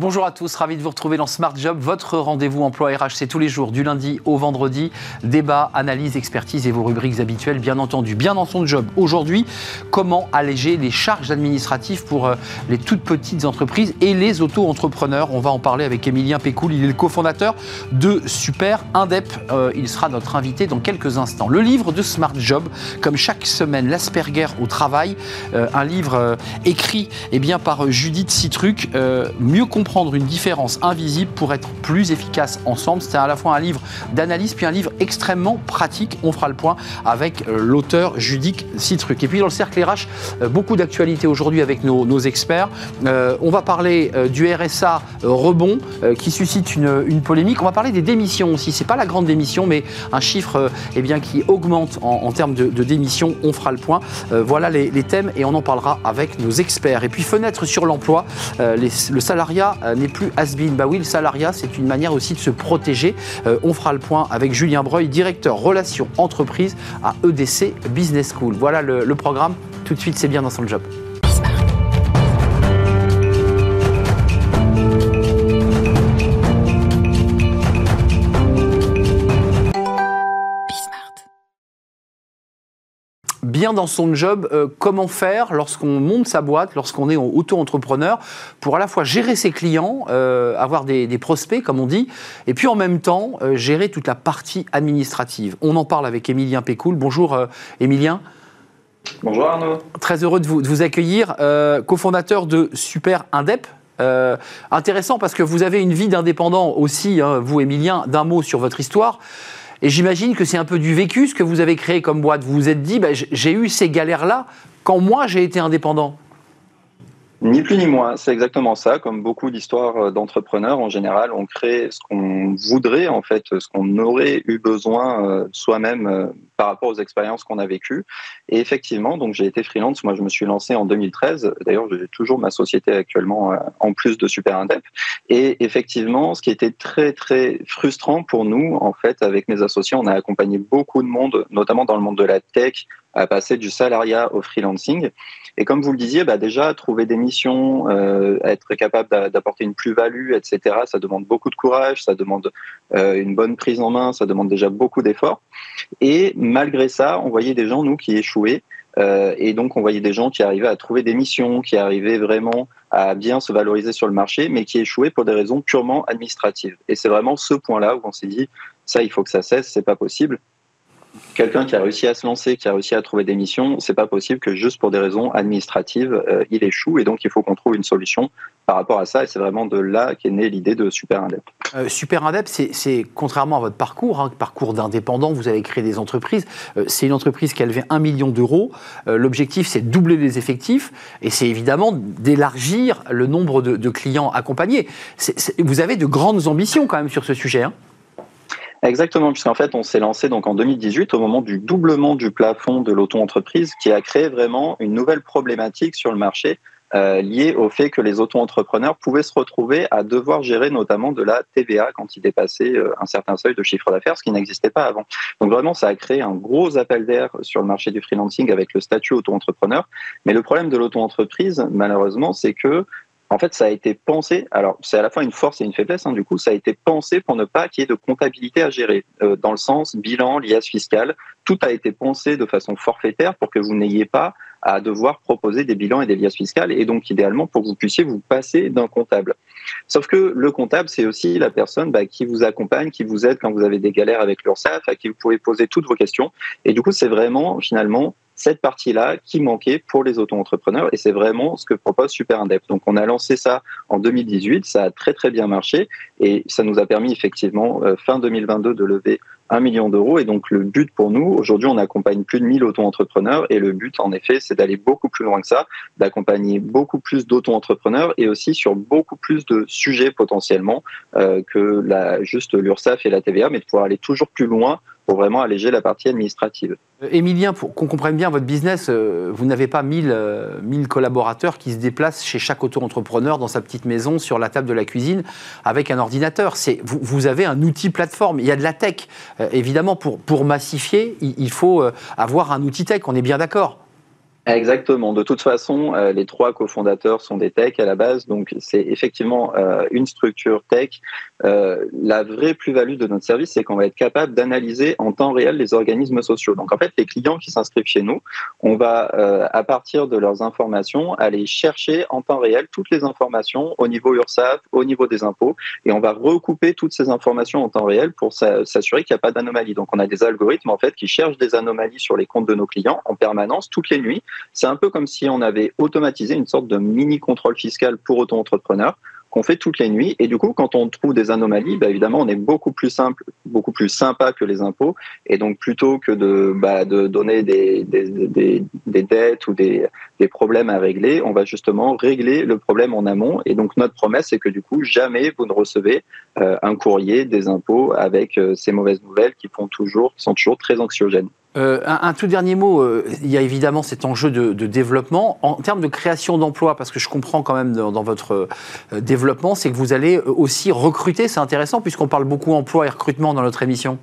Bonjour à tous, ravi de vous retrouver dans Smart Job, votre rendez-vous emploi RH, c'est tous les jours, du lundi au vendredi. Débat, analyse, expertise et vos rubriques habituelles, bien entendu. Bien dans son job. Aujourd'hui, comment alléger les charges administratives pour euh, les toutes petites entreprises et les auto-entrepreneurs? On va en parler avec Emilien Pécoul, il est le cofondateur de Super Indep. Euh, il sera notre invité dans quelques instants. Le livre de Smart Job, comme chaque semaine, l'Asperger au travail, euh, un livre écrit eh bien, par Judith Citruc, mieux comprendre comprendre une différence invisible pour être plus efficace ensemble. C'est à la fois un livre d'analyse puis un livre extrêmement pratique. On fera le point avec euh, l'auteur Judith Citruc. Et puis dans le cercle RH, euh, beaucoup d'actualités aujourd'hui avec nos, experts. Euh, on va parler du RSA rebond qui suscite une, polémique. On va parler des démissions aussi. C'est pas la grande démission, mais un chiffre eh bien, qui augmente en, termes de, démissions. On fera le point. voilà les, thèmes et on en parlera avec nos experts. Et puis fenêtre sur l'emploi, le salariat n'est plus has-been. Bah oui, le salariat, c'est une manière aussi de se protéger. Euh, on fera le point avec Julien Breuil, directeur relations entreprises à EDC Business School. Voilà le programme. Tout de suite, c'est bien dans son job. Bien dans son job, euh, comment faire lorsqu'on monte sa boîte, lorsqu'on est auto-entrepreneur, pour à la fois gérer ses clients, euh, avoir des, prospects, comme on dit, et puis en même temps euh, gérer toute la partie administrative. On en parle avec Émilien Pécoul. Bonjour Émilien. Bonjour Arnaud. Très heureux de vous, de vous accueillir, cofondateur de Super Indep. intéressant parce que vous avez une vie d'indépendant aussi, hein, vous Émilien, d'un mot sur votre histoire. Et j'imagine que c'est un peu du vécu ce que vous avez créé comme boîte. Vous vous êtes dit, bah, j'ai eu ces galères-là quand moi j'ai été indépendant. Ni plus ni moins, c'est exactement ça. Comme beaucoup d'histoires euh, d'entrepreneurs, en général, on crée ce qu'on voudrait, en fait, ce qu'on aurait eu besoin euh, soi-même euh, par rapport aux expériences qu'on a vécues. Et effectivement, donc j'ai été freelance. Moi, je me suis lancé en 2013. D'ailleurs, j'ai toujours ma société actuellement en plus de Super Indep. Et effectivement, ce qui était très très frustrant pour nous, en fait, avec mes associés, on a accompagné beaucoup de monde, notamment dans le monde de la tech, à passer du salariat au freelancing. Et comme vous le disiez, bah déjà, trouver des missions, euh, être capable d'apporter une plus-value, etc., ça demande beaucoup de courage, ça demande euh, une bonne prise en main, ça demande déjà beaucoup d'efforts. Et malgré ça, on voyait des gens, nous, qui échouaient. Euh, et donc, on voyait des gens qui arrivaient à trouver des missions, qui arrivaient vraiment à bien se valoriser sur le marché, mais qui échouaient pour des raisons purement administratives. Et c'est vraiment ce point-là où on s'est dit, ça, il faut que ça cesse, c'est pas possible quelqu'un qui a réussi à se lancer, qui a réussi à trouver des missions, c'est pas possible que juste pour des raisons administratives, euh, il échoue. Et donc, il faut qu'on trouve une solution par rapport à ça. Et c'est vraiment de là qu'est née l'idée de Super Indep. Euh, Super Indep, c'est contrairement à votre parcours, hein, parcours d'indépendant, vous avez créé des entreprises. Euh, c'est une entreprise qui a levé un million d'euros. L'objectif, c'est de doubler les effectifs et c'est évidemment d'élargir le nombre de, clients accompagnés. vous avez de grandes ambitions quand même sur ce sujet. Hein Exactement, puisqu'en fait, on s'est lancé donc en 2018 au moment du doublement du plafond de l'auto-entreprise, qui a créé vraiment une nouvelle problématique sur le marché euh, liée au fait que les auto-entrepreneurs pouvaient se retrouver à devoir gérer notamment de la TVA quand ils dépassaient euh, un certain seuil de chiffre d'affaires, ce qui n'existait pas avant. Donc vraiment, ça a créé un gros appel d'air sur le marché du freelancing avec le statut auto-entrepreneur. Mais le problème de l'auto-entreprise, malheureusement, c'est que en fait, ça a été pensé. Alors, c'est à la fois une force et une faiblesse. Hein, du coup, ça a été pensé pour ne pas qu'il y ait de comptabilité à gérer, euh, dans le sens bilan, liasse fiscale. Tout a été pensé de façon forfaitaire pour que vous n'ayez pas à devoir proposer des bilans et des liasses fiscales, et donc idéalement pour que vous puissiez vous passer d'un comptable. Sauf que le comptable, c'est aussi la personne bah, qui vous accompagne, qui vous aide quand vous avez des galères avec l'URSSAF, à qui vous pouvez poser toutes vos questions. Et du coup, c'est vraiment finalement cette partie-là qui manquait pour les auto-entrepreneurs. Et c'est vraiment ce que propose Super Indep. Donc on a lancé ça en 2018, ça a très très bien marché. Et ça nous a permis effectivement euh, fin 2022 de lever un million d'euros. Et donc le but pour nous, aujourd'hui on accompagne plus de 1000 auto-entrepreneurs. Et le but en effet c'est d'aller beaucoup plus loin que ça, d'accompagner beaucoup plus d'auto-entrepreneurs et aussi sur beaucoup plus de sujets potentiellement euh, que la, juste l'URSSAF et la TVA mais de pouvoir aller toujours plus loin pour vraiment alléger la partie administrative. Émilien, pour qu'on comprenne bien votre business, euh, vous n'avez pas 1000, 1000 euh, collaborateurs qui se déplacent chez chaque auto-entrepreneur dans sa petite maison sur la table de la cuisine avec un ordinateur. Vous, vous, avez un outil plateforme. Il y a de la tech. Euh, évidemment, pour, pour massifier, il, il faut avoir un outil tech. On est bien d'accord Exactement. De toute façon, euh, les trois cofondateurs sont des techs à la base, donc c'est effectivement euh, une structure tech. Euh, la vraie plus-value de notre service, c'est qu'on va être capable d'analyser en temps réel les organismes sociaux. Donc en fait, les clients qui s'inscrivent chez nous, on va, à partir de leurs informations, aller chercher en temps réel toutes les informations au niveau URSAF, au niveau des impôts, et on va recouper toutes ces informations en temps réel pour s'assurer qu'il n'y a pas d'anomalie. Donc on a des algorithmes en fait qui cherchent des anomalies sur les comptes de nos clients en permanence toutes les nuits c'est un peu comme si on avait automatisé une sorte de mini contrôle fiscal pour auto-entrepreneurs qu'on fait toutes les nuits. Et du coup, quand on trouve des anomalies, bah, évidemment, on est beaucoup plus simple, beaucoup plus sympa que les impôts. Et donc, plutôt que de, bah, de donner des, des, des, dettes ou des, des problèmes à régler, on va justement régler le problème en amont. Et donc, notre promesse, c'est que du coup, jamais vous ne recevez euh, un courrier des impôts avec euh, ces mauvaises nouvelles qui font toujours, qui sont toujours très anxiogènes. Euh, un, tout dernier mot, euh, il y a évidemment cet enjeu de, développement. En termes de création d'emplois, parce que je comprends quand même dans, votre euh, développement, c'est que vous allez aussi recruter, c'est intéressant puisqu'on parle beaucoup emploi et recrutement dans notre émission.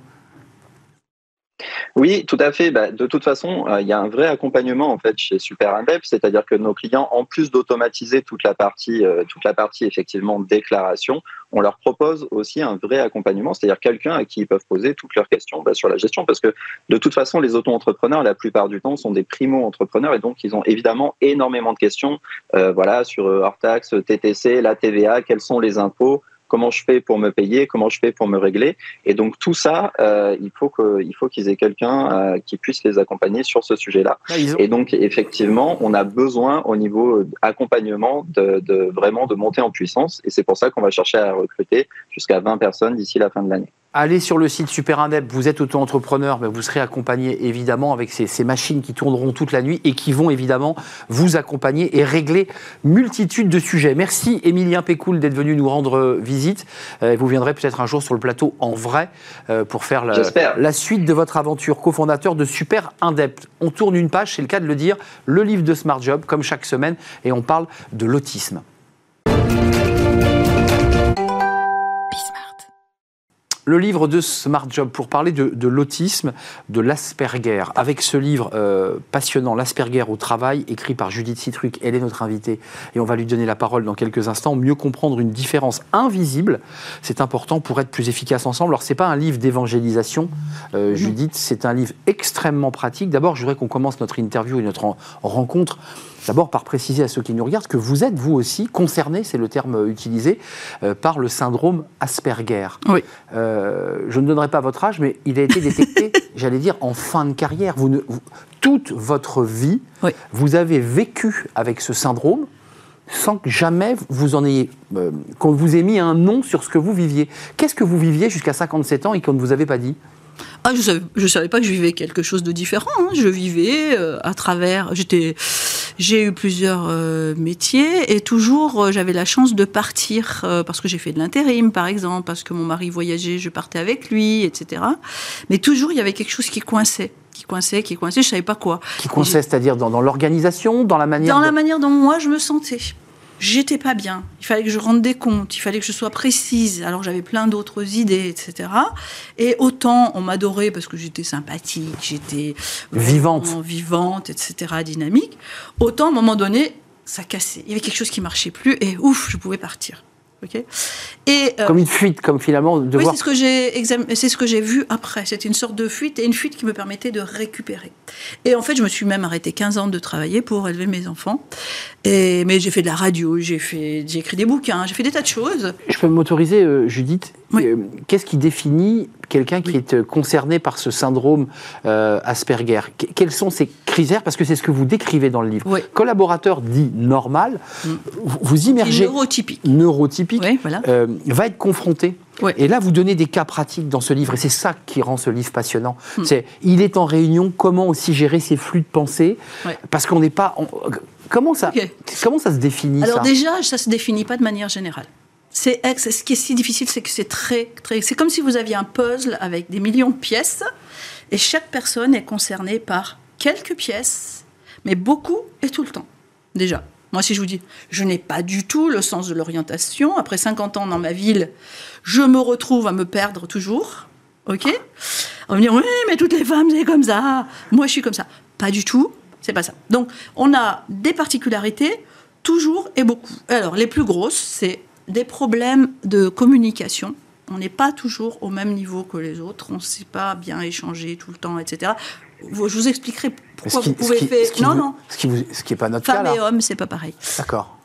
Oui, tout à fait. Bah, de toute façon, euh, il y a un vrai accompagnement en fait chez Super Indep, c'est-à-dire que nos clients, en plus d'automatiser toute la partie, euh, toute la partie effectivement déclaration, on leur propose aussi un vrai accompagnement, c'est-à-dire quelqu'un à qui ils peuvent poser toutes leurs questions bah, sur la gestion, parce que de toute façon, les auto-entrepreneurs, la plupart du temps, sont des primo-entrepreneurs. Et donc ils ont évidemment énormément de questions, euh, voilà, sur hors taxe, TTC, la TVA, quels sont les impôts comment je fais pour me payer, comment je fais pour me régler. Et donc tout ça, euh, il faut que, il faut qu'ils aient quelqu'un euh, qui puisse les accompagner sur ce sujet-là. Ah, et donc effectivement, on a besoin au niveau accompagnement de, de vraiment de monter en puissance. Et c'est pour ça qu'on va chercher à recruter jusqu'à 20 personnes d'ici la fin de l'année. Allez sur le site Super Indep, vous êtes auto-entrepreneur, vous serez accompagné évidemment avec ces, machines qui tourneront toute la nuit et qui vont évidemment vous accompagner et régler multitude de sujets. Merci Émilien Pécoul d'être venu nous rendre visite. Euh, vous viendrez peut-être un jour sur le plateau en vrai euh, pour faire la, la, suite de votre aventure, cofondateur de Super Indep. On tourne une page, c'est le cas de le dire, le livre de Smart Job, comme chaque semaine, et on parle de l'autisme. Le livre de Smart Job pour parler de, l'autisme, de l'Asperger. Avec ce livre euh, passionnant, L'Asperger au travail, écrit par Judith Citruc, elle est notre invitée et on va lui donner la parole dans quelques instants. Mieux comprendre une différence invisible, c'est important pour être plus efficace ensemble. Alors, ce n'est pas un livre d'évangélisation, euh, Judith, c'est un livre extrêmement pratique. D'abord, je voudrais qu'on commence notre interview et notre rencontre D'abord, par préciser à ceux qui nous regardent que vous êtes, vous aussi, concerné, c'est le terme utilisé, euh, par le syndrome Asperger. Oui. Euh, je ne donnerai pas votre âge, mais il a été détecté, j'allais dire, en fin de carrière. Vous ne, toute votre vie, vous avez vécu avec ce syndrome sans que jamais vous en ayez, euh, qu'on vous ait mis un nom sur ce que vous viviez. Qu'est-ce que vous viviez jusqu'à 57 ans et qu'on ne vous avait pas dit? Ah, je savais, je savais pas que je vivais quelque chose de différent. Hein. Je vivais à travers. J'étais j'ai eu plusieurs euh, métiers et toujours euh, j'avais la chance de partir euh, parce que j'ai fait de l'intérim par exemple, parce que mon mari voyageait, je partais avec lui, etc. Mais toujours il y avait quelque chose qui coinçait qui coinçait, qui coinçait, je savais pas quoi. Qui coinçait, c'est-à-dire dans, dans l'organisation, dans la manière. Dans la manière dont moi je me sentais j'étais pas bien. Il fallait que je rende des comptes, il fallait que je sois précise. Alors j'avais plein d'autres idées, etc. Et autant on m'adorait parce que j'étais sympathique, j'étais vivante, vivante, etc., dynamique. Autant à un moment donné, ça cassait. Il y avait quelque chose qui marchait plus et ouf, je pouvais partir. Et, euh, comme une fuite, comme finalement de oui, c'est ce que j'ai c'est ce que j'ai vu après. C'était une sorte de fuite et une fuite qui me permettait de récupérer. Et en fait, je me suis même arrêté 15 ans de travailler pour élever mes enfants. Et mais j'ai fait de la radio, j'ai fait, j'ai écrit des bouquins, j'ai fait des tas de choses. Je peux m'autoriser, euh, Judith. Euh, qu'est-ce qui définit quelqu'un qui est concerné par ce syndrome Asperger? Quels sont ses critères? Parce que c'est ce que vous décrivez dans le livre. Collaborateur dit normal, mm. vous immergez neurotypique. Neurotypique euh, va être confronté. Et là, vous donnez des cas pratiques dans ce livre, et c'est ça qui rend ce livre passionnant. Hmm. C'est, il est en réunion, comment aussi gérer ses flux de pensée, parce qu'on n'est pas... comment, ça, comment ça se définit Alors déjà, ça ne se définit pas de manière générale. C'est, ce qui est si difficile, c'est que c'est très, très... C'est comme si vous aviez un puzzle avec des millions de pièces, et chaque personne est concernée par quelques pièces, mais beaucoup et tout le temps, déjà. Moi, si je vous dis, je n'ai pas du tout le sens de l'orientation, après 50 ans dans ma ville, je me retrouve à me perdre toujours. OK? On va me dire, oui, mais toutes les femmes, c'est comme ça. Moi, je suis comme ça. Pas du tout. c'est pas ça. Donc, on a des particularités, toujours et beaucoup. Alors, les plus grosses, c'est des problèmes de communication. On n'est pas toujours au même niveau que les autres, on ne sait pas bien échanger tout le temps, etc. Je vous expliquerai pourquoi vous pouvez faire. Non, non. Ce qui n'est pas notre cas. Femme et homme, c'est pas pareil. D'accord.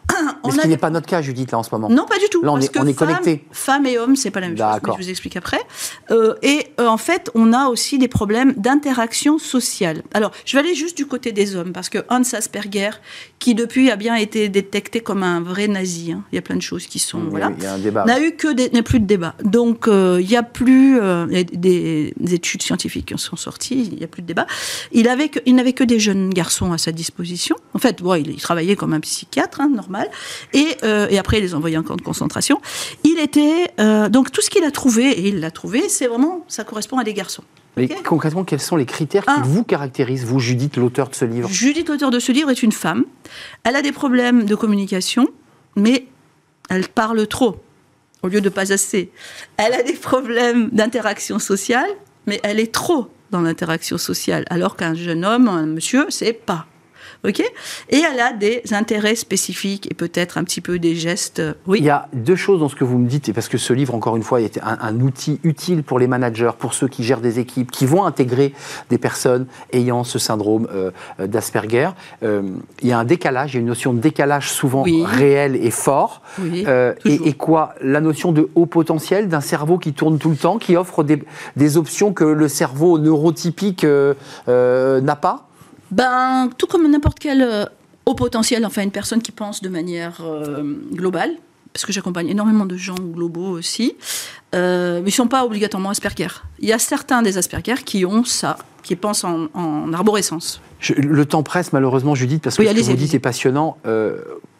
Mais ce qui n'est pas notre cas, Judith, là, en ce moment? Non, pas du tout. Là, on est, on est connecté. Femmes et hommes, c'est pas la même chose. Mais je vous explique après. Euh, et euh, en fait, on a aussi des problèmes d'interaction sociale. Alors, je vais aller juste du côté des hommes, parce que Hans Asperger, qui depuis a bien été détecté comme un vrai nazi, hein, il y a plein de choses qui sont. voilà. Il y a un débat. N'a eu que des, plus de débat. Donc, euh, il n'y a plus des, études scientifiques qui sont sorties, il n'y a plus de débat. Il, avait il n'avait que des jeunes garçons à sa disposition. En fait, bon, il, travaillait comme un psychiatre, hein, normal. Et, euh, et, après, il les envoyait en camp de concentration. Il était. Euh, donc, tout ce qu'il a trouvé, et il l'a trouvé, c'est vraiment. Ça correspond à des garçons. Mais concrètement, quels sont les critères qui vous caractérisent, vous, Judith, l'auteur de ce livre? Judith, l'auteur de ce livre, est une femme. Elle a des problèmes de communication, mais elle parle trop, au lieu de pas assez. Elle a des problèmes d'interaction sociale, mais elle est trop dans l'interaction sociale, alors qu'un jeune homme, un monsieur, c'est pas. Ok Et elle a des intérêts spécifiques et peut-être un petit peu des gestes. Euh, oui. Il y a deux choses dans ce que vous me dites, et parce que ce livre, encore une fois, est un, un, outil utile pour les managers, pour ceux qui gèrent des équipes, qui vont intégrer des personnes ayant ce syndrome euh, d'Asperger. Euh, il y a un décalage, il y a une notion de décalage souvent réel et fort. Oui, et, et, quoi? La notion de haut potentiel, d'un cerveau qui tourne tout le temps, qui offre des, des options que le cerveau neurotypique n'a pas? Ben, tout comme n'importe quel euh, haut potentiel, enfin une personne qui pense de manière euh, globale, parce que j'accompagne énormément de gens globaux aussi, euh, mais ils ne sont pas obligatoirement Asperger. Il y a certains des Asperger qui ont ça, qui pensent en, arborescence. le temps presse malheureusement, Judith, parce que ce que vous dites est passionnant.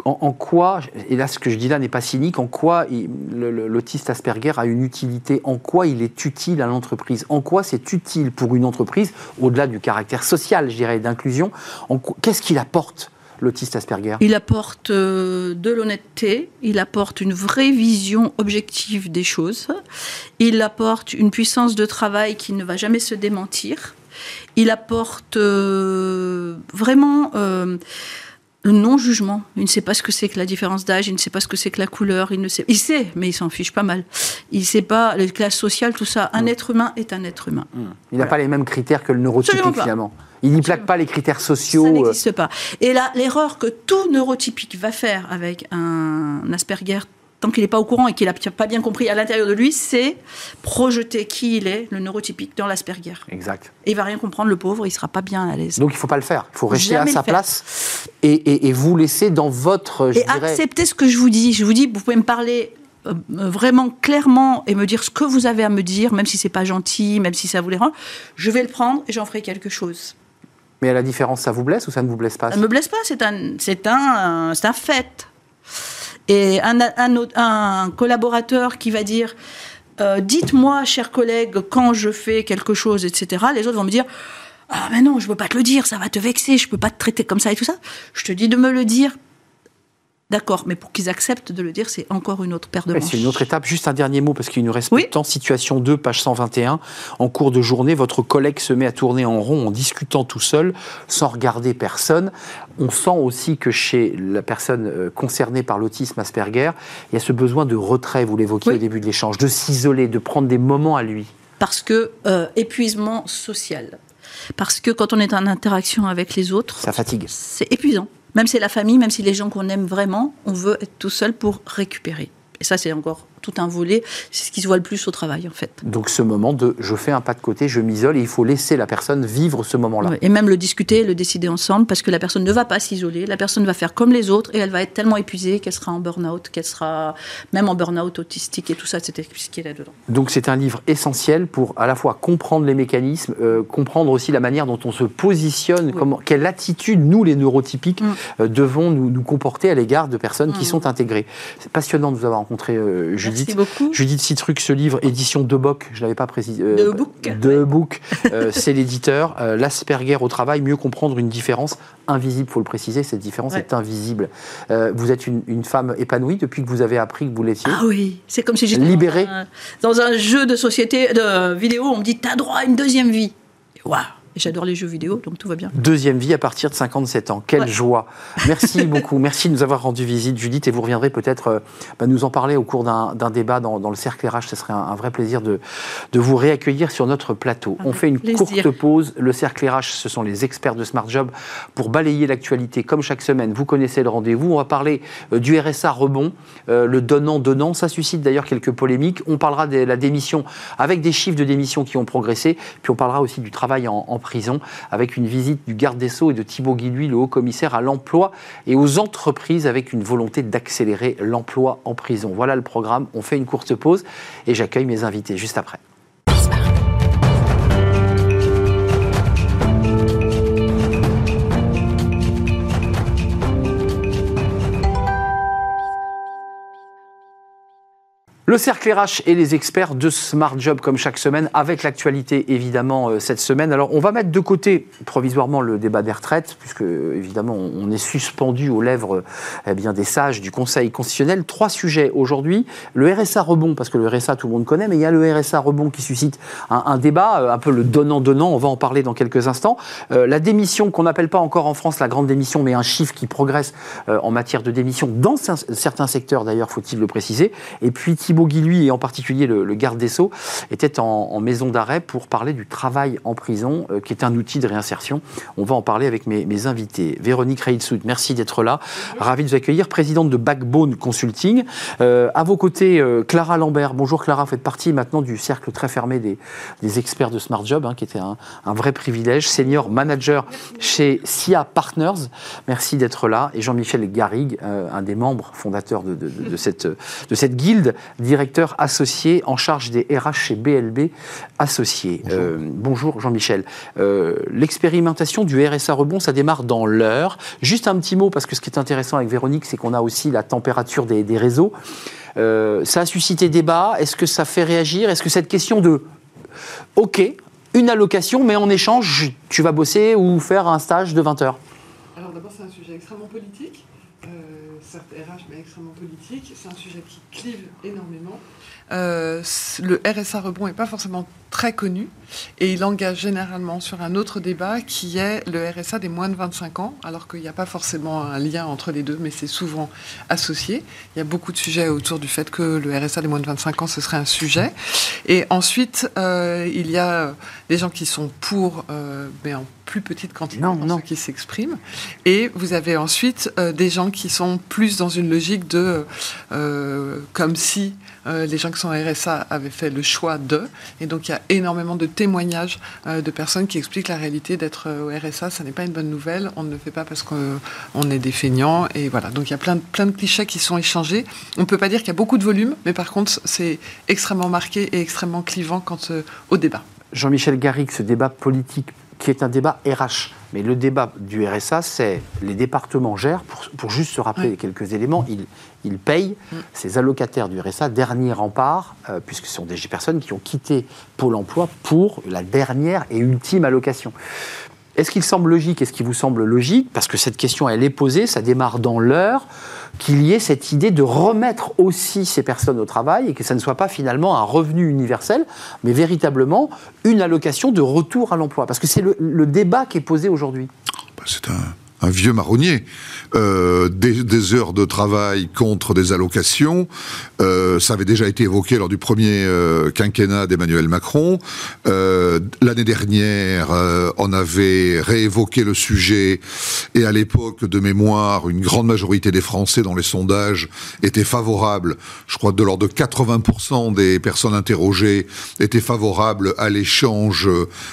En, quoi, et là ce que je dis là n'est pas cynique, en quoi l'autiste Asperger a une utilité, en quoi il est utile à l'entreprise, en quoi c'est utile pour une entreprise, au-delà du caractère social, je dirais, d'inclusion, qu'est-ce qu'il apporte l'autiste Asperger? Il apporte euh, de l'honnêteté, il apporte une vraie vision objective des choses, il apporte une puissance de travail qui ne va jamais se démentir, il apporte euh, vraiment... Euh, le non-jugement. Il ne sait pas ce que c'est que la différence d'âge, il ne sait pas ce que c'est que la couleur, il ne sait, il sait, mais il s'en fiche pas mal. Il ne sait pas les classes sociales, tout ça. Un mm. être humain est un être humain. Mm. Il n'a pas les mêmes critères que le neurotypique finalement. Il n'y plaque pas les critères sociaux. Ça euh. n'existe pas. Et là, l'erreur que tout neurotypique va faire avec un Asperger tant qu'il n'est pas au courant et qu'il n'a pas bien compris à l'intérieur de lui, c'est projeter qui il est, le neurotypique, dans l'Asperger. Exact. Et il va rien comprendre, le pauvre, il sera pas bien à l'aise. Donc il faut pas le faire. Il faut rester à sa place et, vous laisser dans votre. et accepter ce que je vous dis. Je vous dis, vous pouvez me parler euh, vraiment clairement et me dire ce que vous avez à me dire, même si c'est pas gentil, même si ça vous les rend, je vais le prendre et j'en ferai quelque chose. Mais à la différence, ça vous blesse ou ça ne vous blesse pas? Ça ne me blesse pas, c'est un, c'est un, c'est un fait. Et un, un, collaborateur qui va dire euh, Dites-moi, cher collègue, quand je fais quelque chose, etc. Les autres vont me dire Ah, mais non, je ne peux pas te le dire, ça va te vexer, je ne peux pas te traiter comme ça et tout ça. Je te dis de me le dire D'accord, mais pour qu'ils acceptent de le dire, c'est encore une autre paire de manches. C'est une autre étape. Juste un dernier mot, parce qu'il nous reste de temps. Situation 2, page 121. En cours de journée, votre collègue se met à tourner en rond en discutant tout seul, sans regarder personne. On sent aussi que chez la personne euh, concernée par l'autisme Asperger, il y a ce besoin de retrait, vous l'évoquiez au début de l'échange, de s'isoler, de prendre des moments à lui. Parce que euh, épuisement social. Parce que quand on est en interaction avec les autres, ça fatigue. C'est épuisant. Même si c'est la famille, même si les gens qu'on aime vraiment, on veut être tout seul pour récupérer. Et ça, c'est encore tout un volet. C'est ce qui se voit le plus au travail, en fait. Donc ce moment de je fais un pas de côté, je m'isole, et il faut laisser la personne vivre ce moment-là. et même le discuter, le décider ensemble, parce que la personne ne va pas s'isoler, la personne va faire comme les autres, et elle va être tellement épuisée qu'elle sera en burn-out, qu'elle sera même en burn-out autistique, et tout ça, c'est expliqué là-dedans. Donc c'est un livre essentiel pour à la fois comprendre les mécanismes, euh, comprendre aussi la manière dont on se positionne, comment, quelle attitude nous, les neurotypiques, mm. euh, devons nous, nous, comporter à l'égard de personnes qui mm. sont intégrées. C'est passionnant de vous avoir rencontré, euh, Judith. Merci beaucoup. Judith Citruc, ce livre, édition De Boc, je ne l'avais pas précisé. de Book. De Book, c'est l'éditeur. L'Asperger au travail, mieux comprendre une différence invisible, il faut le préciser, cette différence est invisible. vous êtes une, une, femme épanouie depuis que vous avez appris que vous l'étiez Ah oui, c'est comme si j'étais libérée. Dans, un, jeu de société, de vidéo, on me dit, t'as droit à une deuxième vie. Waouh Et j'adore les jeux vidéo, donc tout va bien. Deuxième vie à partir de 57 ans. Quelle joie. Merci beaucoup. Merci de nous avoir rendu visite, Judith. Et vous reviendrez peut-être euh, bah, nous en parler au cours d'un débat dans, le cercle RH. Ce serait un, vrai plaisir de, de, vous réaccueillir sur notre plateau. On fait une courte pause. Le cercle RH, ce sont les experts de Smart Job pour balayer l'actualité comme chaque semaine. Vous connaissez le rendez-vous. On va parler euh, du RSA rebond, euh, le donnant-donnant. Ça suscite d'ailleurs quelques polémiques. On parlera de la démission avec des chiffres de démission qui ont progressé. Puis on parlera aussi du travail en, en prison avec une visite du garde des Sceaux et de Thibault Guilluy, le haut commissaire à l'emploi et aux entreprises avec une volonté d'accélérer l'emploi en prison. Voilà le programme. On fait une courte pause et j'accueille mes invités juste après. Le cercle RH et les experts de Smart Job comme chaque semaine, avec l'actualité évidemment euh, cette semaine. Alors on va mettre de côté provisoirement le débat des retraites, puisque évidemment on est suspendu aux lèvres euh, eh bien, des sages du Conseil constitutionnel. Trois sujets aujourd'hui. Le RSA rebond, parce que le RSA tout le monde connaît, mais il y a le RSA rebond qui suscite un, débat, euh, un peu le donnant-donnant, on va en parler dans quelques instants. la démission qu'on n'appelle pas encore en France la grande démission, mais un chiffre qui progresse en matière de démission dans certains secteurs d'ailleurs, faut-il le préciser. Et puis Thibaut Guy, et en particulier le, garde des Sceaux, était en, maison d'arrêt pour parler du travail en prison, euh, qui est un outil de réinsertion. On va en parler avec mes, invités. Véronique Reitsout, merci d'être là. Ravi de vous accueillir, présidente de Backbone Consulting. Euh, à vos côtés, euh, Clara Lambert. Bonjour Clara, vous faites partie maintenant du cercle très fermé des, experts de Smart Job, hein, qui était un, vrai privilège. Senior manager chez SIA Partners. Merci d'être là. Et Jean-Michel Garrigue, un des membres fondateurs de, cette, de cette guilde, directeur associé en charge des RH chez BLB Associés. Bonjour, euh, Jean-Michel. Euh, l'expérimentation du RSA rebond, ça démarre dans l'heure. Juste un petit mot, parce que ce qui est intéressant avec Véronique, c'est qu'on a aussi la température des, réseaux. Euh, ça a suscité débat. Est-ce que ça fait réagir? Est-ce que cette question de OK, une allocation, mais en échange, tu vas bosser ou faire un stage de 20 heures? Alors d'abord, c'est un sujet extrêmement politique certes RH, mais extrêmement politique. C'est un sujet qui clive énormément. Euh, le RSA rebond n'est pas forcément très connu et il engage généralement sur un autre débat qui est le RSA des moins de 25 ans, alors qu'il n'y a pas forcément un lien entre les deux, mais c'est souvent associé. Il y a beaucoup de sujets autour du fait que le RSA des moins de 25 ans, ce serait un sujet. Et ensuite, euh, il y a des gens qui sont pour, euh, mais en plus petite quantité, non, non. qui s'expriment. Et vous avez ensuite des gens qui sont plus dans une logique de comme si euh, les gens qui sont RSA avaient fait le choix de. Et donc, il y a énormément de témoignages euh, de personnes qui expliquent la réalité d'être euh, au RSA. Ça n'est pas une bonne nouvelle. On ne le fait pas parce qu'on est des feignants. Et voilà. Donc, il y a plein de, plein de clichés qui sont échangés. On ne peut pas dire qu'il y a beaucoup de volume, mais par contre, c'est extrêmement marqué et extrêmement clivant quant au débat. Jean-Michel Garrigue, ce débat politique qui est un débat RH. Mais le débat du RSA, c'est les départements gèrent, pour, juste se rappeler quelques éléments, ils, ils payent mm. ces allocataires du RSA, dernier rempart, euh, puisque ce sont des personnes qui ont quitté Pôle emploi pour la dernière et ultime allocation. Est-ce qu'il semble logique? Est-ce qu'il vous semble logique? Parce que cette question, elle est posée, ça démarre dans l'heure qu'il y ait cette idée de remettre aussi ces personnes au travail et que ça ne soit pas finalement un revenu universel, mais véritablement une allocation de retour à l'emploi. Parce que c'est le, débat qui est posé aujourd'hui. Bah, c'est un vieux marronnier. Euh, des, heures de travail contre des allocations. Euh, ça avait déjà été évoqué lors du premier euh, quinquennat d'Emmanuel Macron. L'année dernière, on avait réévoqué le sujet et à l'époque de mémoire, une grande majorité des Français dans les sondages étaient favorables. Je crois de l'ordre de 80% des personnes interrogées étaient favorables à l'échange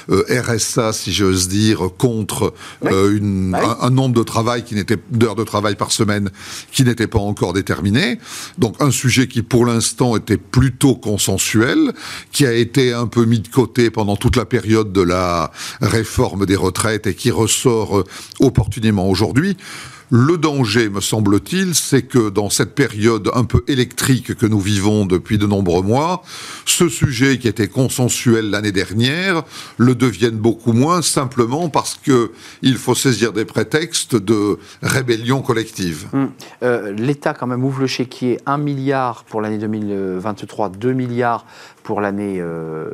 RSA, si j'ose dire, contre une, bah un, un, de travail de de travail par semaine qui n'était pas encore déterminé. Donc un sujet qui pour l'instant était plutôt consensuel, qui a été un peu mis de côté pendant toute la période de la réforme des retraites et qui ressort euh, opportunément aujourd'hui. Le danger, me semble-t-il, c'est que dans cette période un peu électrique que nous vivons depuis de nombreux mois, ce sujet qui était consensuel l'année dernière le devienne beaucoup moins simplement parce que il faut saisir des prétextes de rébellion collective. Hum. Euh, L'État quand même ouvre le chéquier 1 milliard pour l'année 2023, 2 milliards pour l'année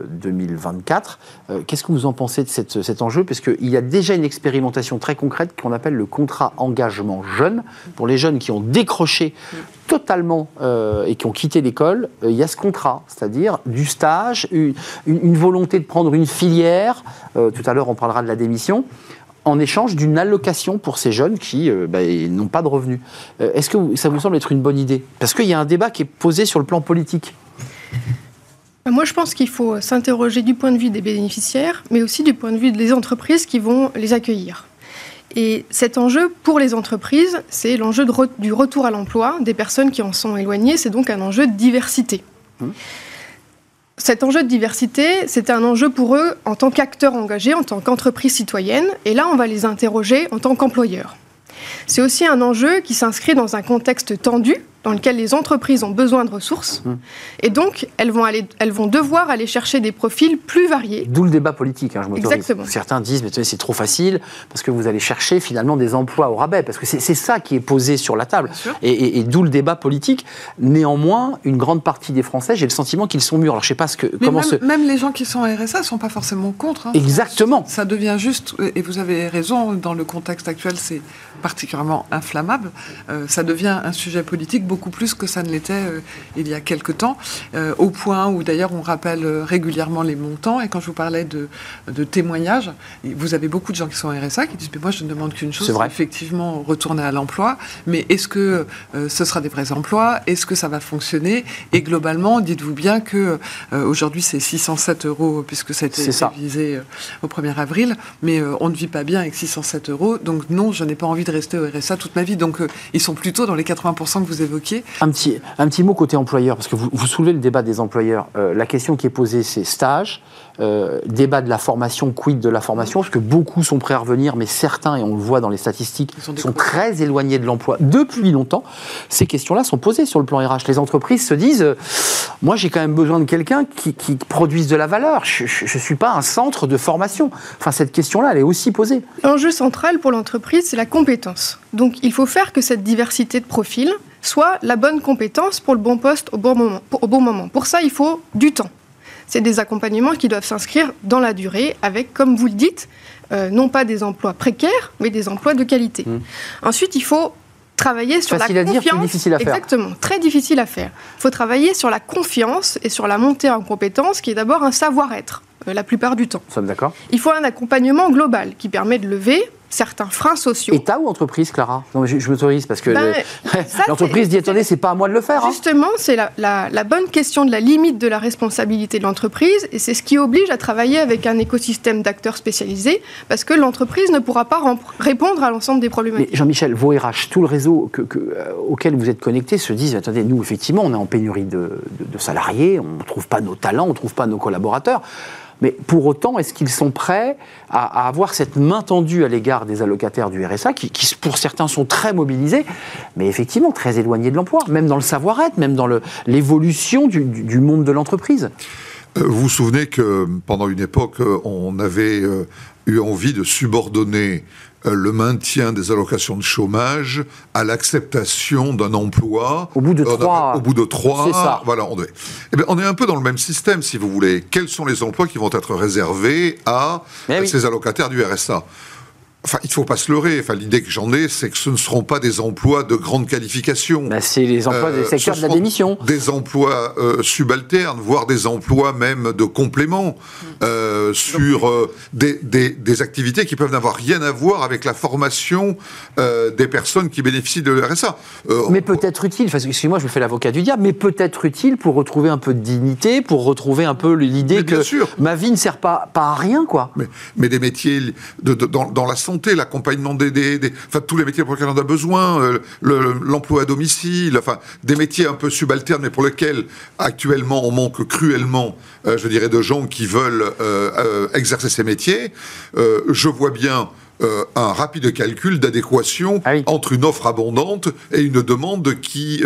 2024. Qu'est-ce que vous en pensez de cet enjeu? Parce qu'il y a déjà une expérimentation très concrète qu'on appelle le contrat engagement jeune. Pour les jeunes qui ont décroché totalement et qui ont quitté l'école, il y a ce contrat, c'est-à-dire du stage, une, volonté de prendre une filière. tout à l'heure, on parlera de la démission en échange d'une allocation pour ces jeunes qui euh, bah, n'ont pas de revenus. Euh, est-ce que ça vous semble être une bonne idée? Parce qu'il y a un débat qui est posé sur le plan politique. Moi, je pense qu'il faut s'interroger du point de vue des bénéficiaires, mais aussi du point de vue des entreprises qui vont les accueillir. Et cet enjeu pour les entreprises, c'est l'enjeu du retour à l'emploi des personnes qui en sont éloignées. C'est donc un enjeu de diversité. Hum. Cet enjeu de diversité, c'est un enjeu pour eux en tant qu'acteurs engagés, en tant qu'entreprise citoyenne, et là on va les interroger en tant qu'employeurs. C'est aussi un enjeu qui s'inscrit dans un contexte tendu, dans lequel les entreprises ont besoin de ressources. Mmh. Et donc, elles vont, aller, elles vont devoir aller chercher des profils plus variés. D'où le débat politique, hein, je Exactement. Certains disent, mais c'est trop facile, parce que vous allez chercher finalement des emplois au rabais, parce que c'est ça qui est posé sur la table. Et, d'où le débat politique. Néanmoins, une grande partie des Français, j'ai le sentiment qu'ils sont mûrs. Alors, je sais pas ce que, comment même, même les gens qui sont RSA ne sont pas forcément contre. Hein. Exactement. Ça devient juste, et vous avez raison, dans le contexte actuel, c'est particulièrement inflammable. Euh, ça devient un sujet politique beaucoup plus que ça ne l'était euh, il y a quelque temps, euh, au point où d'ailleurs on rappelle euh, régulièrement les montants. Et quand je vous parlais de, de témoignages, vous avez beaucoup de gens qui sont RSA qui disent mais moi je ne demande qu'une chose, c'est effectivement retourner à l'emploi. Mais est-ce que ce sera des vrais emplois? Est-ce que ça va fonctionner? Et globalement, dites-vous bien que aujourd'hui c'est 607 euros puisque ça a été visé au 1er avril, mais on ne vit pas bien avec 607 euros. Donc non, je n'ai pas envie de rester au RSA toute ma vie. Donc ils sont plutôt dans les 80% que vous évoquez un petit, un petit mot côté employeur, parce que vous, vous soulevez le débat des employeurs. Euh, la question qui est posée, c'est stage, euh, débat de la formation, quid de la formation, parce que beaucoup sont prêts à revenir, mais certains, et on le voit dans les statistiques, sont, très éloignés de l'emploi depuis longtemps. Ces questions-là sont posées sur le plan RH. Les entreprises se disent, euh, moi j'ai quand même besoin de quelqu'un qui, qui, produise de la valeur. Je ne suis pas un centre de formation. Enfin, cette question-là, elle est aussi posée. L'enjeu central pour l'entreprise, c'est la compétence. Donc il faut faire que cette diversité de profils soit la bonne compétence pour le bon poste au bon moment. Pour, au bon moment. pour ça, il faut du temps. C'est des accompagnements qui doivent s'inscrire dans la durée avec, comme vous le dites, euh, non pas des emplois précaires, mais des emplois de qualité. Mmh. Ensuite, il faut travailler sur la confiance. Dire, difficile à faire. Exactement, très difficile à faire. Il faut travailler sur la confiance et sur la montée en compétence, qui est d'abord un savoir-être, euh, la plupart du temps. Nous sommes d'accord. Il faut un accompagnement global qui permet de lever certains freins sociaux. État ou entreprise, Clara? Non, Je, je m'autorise parce que ben, l'entreprise dit attendez, c'est pas à moi de le faire. Hein. Justement, c'est la, bonne question de la limite de la responsabilité de l'entreprise et c'est ce qui oblige à travailler avec un écosystème d'acteurs spécialisés parce que l'entreprise ne pourra pas répondre à l'ensemble des problématiques. Jean-Michel, vos RH, tout le réseau que, euh, auquel vous êtes connectés se disent attendez, nous, effectivement, on est en pénurie de, de salariés, on ne trouve pas nos talents, on ne trouve pas nos collaborateurs. Mais pour autant, est-ce qu'ils sont prêts à, avoir cette main tendue à l'égard des allocataires du RSA, qui, pour certains sont très mobilisés, mais effectivement très éloignés de l'emploi, même dans le savoir-être, même dans l'évolution du, monde de l'entreprise? Euh, vous vous souvenez que pendant une époque, on avait euh, eu envie de subordonner euh, le maintien des allocations de chômage à l'acceptation d'un emploi. Au bout de euh, trois. Au bout de trois. C'est ça. Voilà, on est. Eh bien, on est un peu dans le même système, si vous voulez. Quels sont les emplois qui vont être réservés à ces allocataires du RSA Enfin, il ne faut pas se leurrer. Enfin, l'idée que j'en ai, c'est que ce ne seront pas des emplois de grande qualification. Bah, c'est les emplois des euh, secteurs de la démission. Des emplois euh, subalternes, voire des emplois même de complément euh, sur des, des, activités qui peuvent n'avoir rien à voir avec la formation des personnes qui bénéficient de RSA. mais peut-être utile, excusez-moi, je me fais l'avocat du diable, mais peut-être utile pour retrouver un peu de dignité, pour retrouver un peu l'idée que ma vie ne sert pas, pas à rien, quoi. Mais, mais des métiers de, dans, dans la santé, l'accompagnement des, des, enfin, tous les métiers pour lesquels on a besoin, euh, l'emploi à domicile, enfin, des métiers un peu subalternes, mais pour lesquels actuellement on manque cruellement, euh, je dirais, de gens qui veulent euh, exercer ces métiers. je vois bien un rapide calcul d'adéquation Ah oui. entre une offre abondante et une demande qui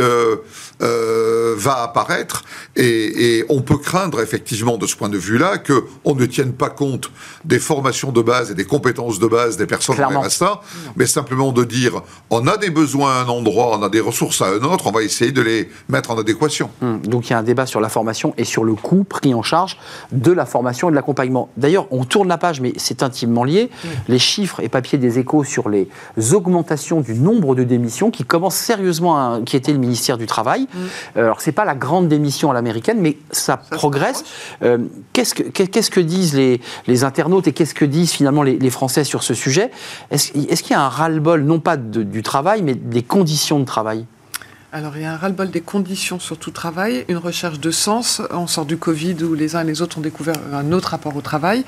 euh, va apparaître. Et, et on peut craindre effectivement de ce point de vue-là que on ne tienne pas compte des formations de base et des compétences de base des personnes Clairement. en RSA, mais simplement de dire on a des besoins à un endroit, on a des ressources à un autre, on va essayer de les mettre en adéquation. Hum, Donc il y a un débat sur la formation et sur le coût pris en charge de la formation et de l'accompagnement. D'ailleurs, on tourne la page, mais c'est intimement lié. Les chiffres et papiers des échos sur les augmentations du nombre de démissions qui commencent sérieusement à inquiéter le ministère du Travail. Euh, Alors c'est pas la grande démission à l'américaine, mais ça, se progresse. Euh, Qu'est-ce que qu'est-ce que disent les, les internautes et qu'est-ce que disent finalement les, les Français sur ce sujet? Est-ce est-ce qu'il y a un ras-le-bol, non pas de- du travail, mais des conditions de travail? Alors, il y a un ras-le-bol des conditions sur tout travail, une recherche de sens. On sort du Covid où les uns et les autres ont découvert un autre rapport au travail.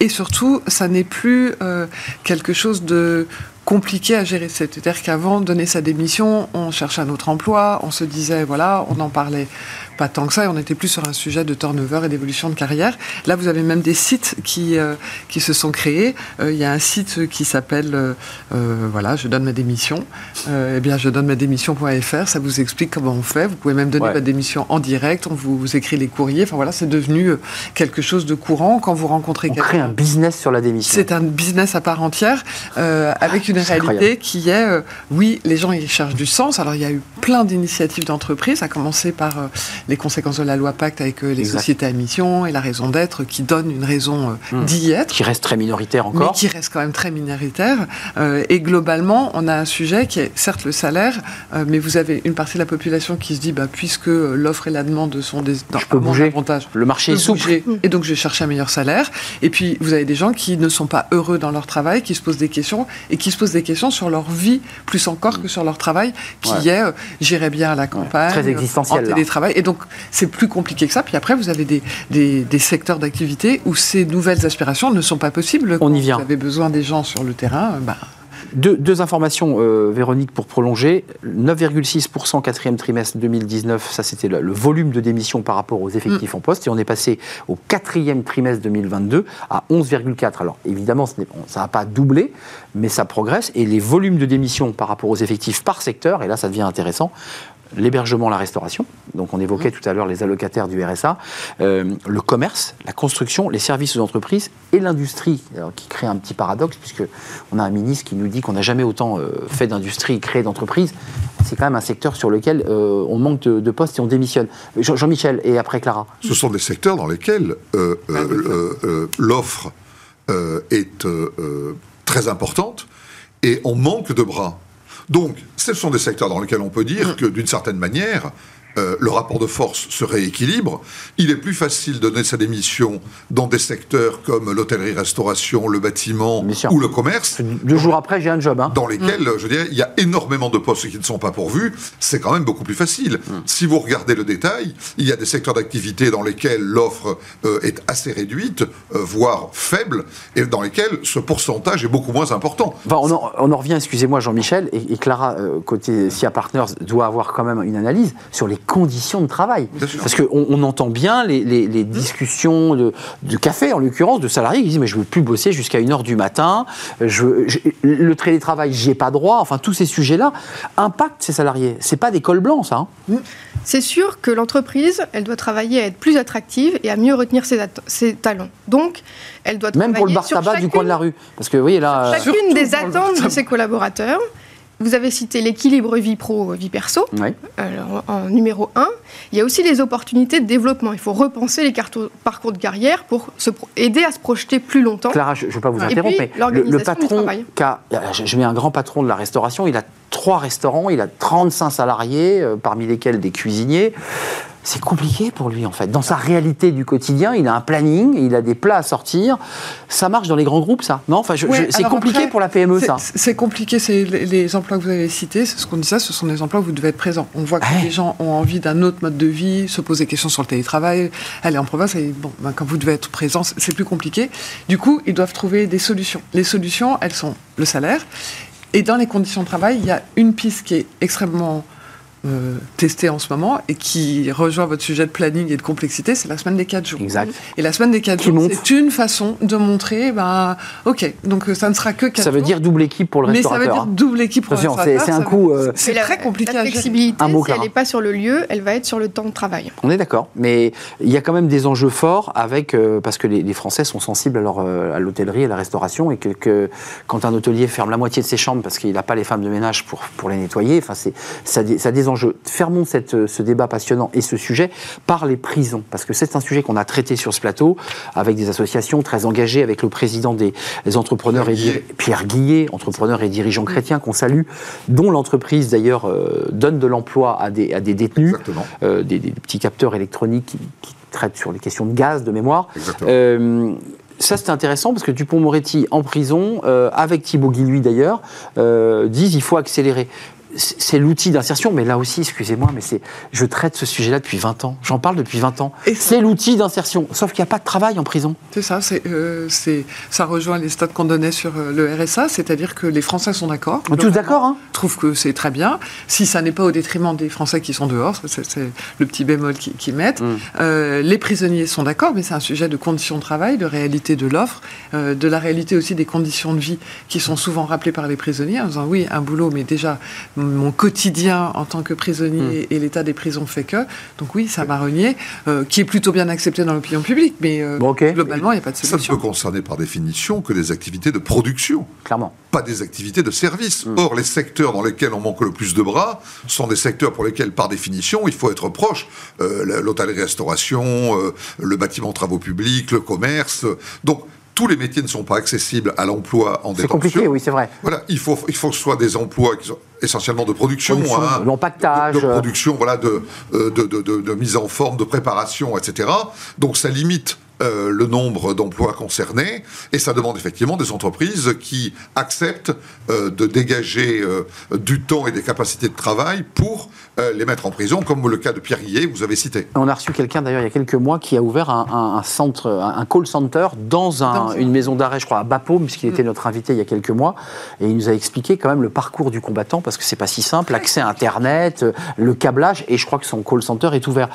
Et surtout, ça n'est plus euh, quelque chose de compliqué à gérer. C'est-à-dire qu'avant, donner sa démission, on cherchait un autre emploi, on se disait, voilà, on en parlait pas tant que ça, et on était plus sur un sujet de turnover et d'évolution de carrière. Là, vous avez même des sites qui, euh, qui se sont créés. Euh, Il y a un site qui s'appelle, euh, voilà, je donne ma démission. Eh bien, je donne ma démission.fr, ça vous explique comment on fait. Vous pouvez même donner Ouais. votre démission en direct, on vous, vous écrit les courriers. Enfin voilà, c'est devenu quelque chose de courant quand vous rencontrez On crée un quelqu'un. business sur la démission. C'est un business à part entière, avec une c'est réalité incroyable. qui est, oui, les gens ils cherchent du sens. Alors il y a eu plein d'initiatives d'entreprises, à commencer par les conséquences de la loi Pacte avec euh, les Exact. sociétés à mission et la raison d'être qui donne une raison euh, Hmm. d'y être qui reste très minoritaire mais encore. qui reste quand même très minoritaire. Euh, et globalement, on a un sujet qui est certes le salaire, euh, mais vous avez une partie de la population qui se dit, bah, puisque l'offre et la demande sont des dans- Je peux bouger. avantage, Le marché est souple. bouger, et donc je vais chercher un meilleur salaire. Et puis vous avez des gens qui ne sont pas heureux dans leur travail, qui se posent des questions et qui se posent des questions sur leur vie plus encore que sur leur travail, qui Ouais. est euh, j'irai bien à la campagne, très euh, existentiel, en là. télétravail. Et donc c'est plus compliqué que ça. Puis après vous avez des, des, des secteurs d'activité où ces nouvelles aspirations ne sont pas possibles. On y vient. Vous avez besoin des gens sur le terrain. euh, bah, Deux, deux informations, euh, Véronique, pour prolonger. 9,6% quatrième trimestre 2019, ça c'était le, le volume de démission par rapport aux effectifs Mm. en poste. Et on est passé au quatrième trimestre 2022 à 11,4%. Alors évidemment, ce ça n'a pas doublé, mais ça progresse. Et les volumes de démission par rapport aux effectifs par secteur, et là ça devient intéressant, l'hébergement, la restauration, donc on évoquait tout à l'heure les allocataires du RSA, euh, le commerce, la construction, les services aux entreprises et l'industrie, qui crée un petit paradoxe, puisque on a un ministre qui nous dit qu'on n'a jamais autant euh, fait d'industrie et créé d'entreprises. C'est quand même un secteur sur lequel euh, on manque de, de postes et on démissionne. Jean- Jean-Michel et après Clara. Ce sont des secteurs dans lesquels euh, euh, euh, euh, l'offre euh, est très importante et on manque de bras. Donc, ce sont des secteurs dans lesquels on peut dire que, d'une certaine manière, euh, le rapport de force se rééquilibre. Il est plus facile de donner sa démission dans des secteurs comme l'hôtellerie-restauration, le bâtiment ou le commerce, Deux jours après, j'ai un job. hein. dans lesquels, je dirais, il y a énormément de postes qui ne sont pas pourvus, c'est quand même beaucoup plus facile. Si vous regardez le détail, il y a des secteurs d'activité dans lesquels l'offre euh, est assez réduite, euh, voire faible, et dans lesquels ce pourcentage est beaucoup moins important. Enfin, on, en, on en revient, excusez-moi Jean-Michel, et, et Clara, euh, côté SIA Partners, doit avoir quand même une analyse sur les conditions de travail. Parce qu'on on entend bien les, les- les discussions de, café, en l'occurrence, de salariés qui disent Mais je ne veux plus bosser jusqu'à 1h du matin, je, je- le télétravail, j'ai pas droit. Enfin, tous ces sujets-là impactent ces salariés. C'est pas des cols blancs, ça. hein. C'est sûr que l'entreprise, elle doit travailler à être plus attractive et à mieux retenir ses, ses talents. Donc, elle doit Même pour le travailler bar sur tabac du coin de la rue. Parce que, vous voyez, là. Chacune des attentes de ses collaborateurs. Vous avez cité l'équilibre vie pro-vie perso. ouais. Alors, en numéro 1, il y a aussi les opportunités de développement. Il faut repenser les parcours de carrière pour se aider à se projeter plus longtemps. Clara, je ne vais pas vous interrompre, puis, mais le, le patron, je je mets un grand patron de la restauration, il a trois restaurants, il a 35 salariés, euh, parmi lesquels des cuisiniers. C'est compliqué pour lui, en fait. Dans sa réalité du quotidien, il a un planning, il a des plats à sortir. Ça marche dans les grands groupes, ça Non? Enfin, Ouais, C'est compliqué après, pour la PME, ça. C'est compliqué, c'est les, les emplois que vous avez cités, c'est ce qu'on disait, ce sont des emplois où vous devez être présent. On voit que Ouais. les gens ont envie d'un autre mode de vie, se poser des questions sur le télétravail, aller en province, et bon, ben, quand vous devez être présent, c'est plus compliqué. Du coup, ils doivent trouver des solutions. Les solutions, elles sont le salaire, et dans les conditions de travail, il y a une piste qui est extrêmement euh, testée en ce moment et qui rejoint votre sujet de planning et de complexité, c'est la semaine des 4 jours. Exact. Et la semaine des 4 Qui jours, monte. c'est une façon de montrer, ben, ok, donc euh, ça ne sera que 4 Ça veut jours. dire double équipe pour le mais ça veut restaurateur. dire double équipe pour le Attention, c'est restaurateur, c'est un coup. euh, C'est Mais la- très compliqué La à gérer. flexibilité, Un mot, si elle n'est pas sur le lieu, elle va être sur le temps de travail. On est d'accord, mais il y a quand même des enjeux forts avec euh, parce que les, les Français sont sensibles à, leur, à l'hôtellerie, à la restauration, et que, que quand un hôtelier ferme la moitié de ses chambres parce qu'il n'a pas les femmes de ménage pour, pour les nettoyer, enfin c'est ça, ça a des enjeux. Fermons cette, euh, ce débat passionnant et ce sujet par les prisons, parce que c'est un sujet qu'on a traité sur ce plateau avec des associations très engagées, avec le président des, entrepreneurs Pierre et dir- Pierre Guillet, entrepreneur et dirigeant chrétien qu'on salue, dont l'entreprise d'ailleurs euh, donne de l'emploi à des, à des détenus euh, des, des petits capteurs électroniques qui, qui traitent sur les questions de gaz, de mémoire. Ça, c'est intéressant parce que Dupont-Moretti, en prison, euh, avec Thibaut Guilluy d'ailleurs, euh, disent il faut accélérer. C'est l'outil d'insertion, mais là aussi, excusez-moi, mais c'est, je traite ce sujet-là depuis 20 ans. J'en parle depuis 20 ans. Et C'est l'outil d'insertion, sauf qu'il n'y a pas de travail en prison. C'est ça, c'est, euh, c'est, ça rejoint les stats qu'on donnait sur euh, le RSA, c'est-à-dire que les Français sont d'accord. On est tous d'accord, hein trouvent que c'est très bien. Si ça n'est pas au détriment des Français qui sont dehors, c'est, c'est le petit bémol qu'ils qu'ils mettent. Mm. Euh, les prisonniers sont d'accord, mais c'est un sujet de conditions de travail, de réalité de l'offre, euh, de la réalité aussi des conditions de vie qui sont souvent rappelées par les prisonniers en disant oui, un boulot, mais déjà mon quotidien en tant que prisonnier et l'état des prisons fait que. Donc oui, ça m'a renié, euh, qui est plutôt bien accepté dans l'opinion publique, mais euh, Bon, globalement, il n'y a pas de Ça ne solution. peut concerner par définition que des activités de production. Clairement. pas des activités de service. Or, les secteurs dans lesquels on manque le plus de bras sont des secteurs pour lesquels, par définition, il faut être proche. Euh, L'hôtellerie-restauration, euh, le bâtiment travaux publics, le commerce. Donc, tous les métiers ne sont pas accessibles à l'emploi en C'est détention. compliqué, oui, c'est vrai. Voilà, il faut, il faut que ce soit des emplois qui sont essentiellement de production, Production, hein, l'empaquetage, de, de production, voilà, euh, de, de, de- de mise en forme, de préparation, etc. Donc ça limite euh, le nombre d'emplois concernés et ça demande effectivement des entreprises qui acceptent euh, de dégager euh, du temps et des capacités de travail pour euh, les mettre en prison, comme le cas de Pierre Guillet, vous avez cité. On a reçu quelqu'un d'ailleurs il y a quelques mois qui a ouvert un, un- un centre, un call center dans, un- Dans un- une maison d'arrêt, je crois, à Bapaume, puisqu'il était notre invité il y a quelques mois. Et il nous a expliqué quand même le parcours du combattant, parce que c'est pas si simple, l'accès à Internet, le câblage, et je crois que son call center est ouvert.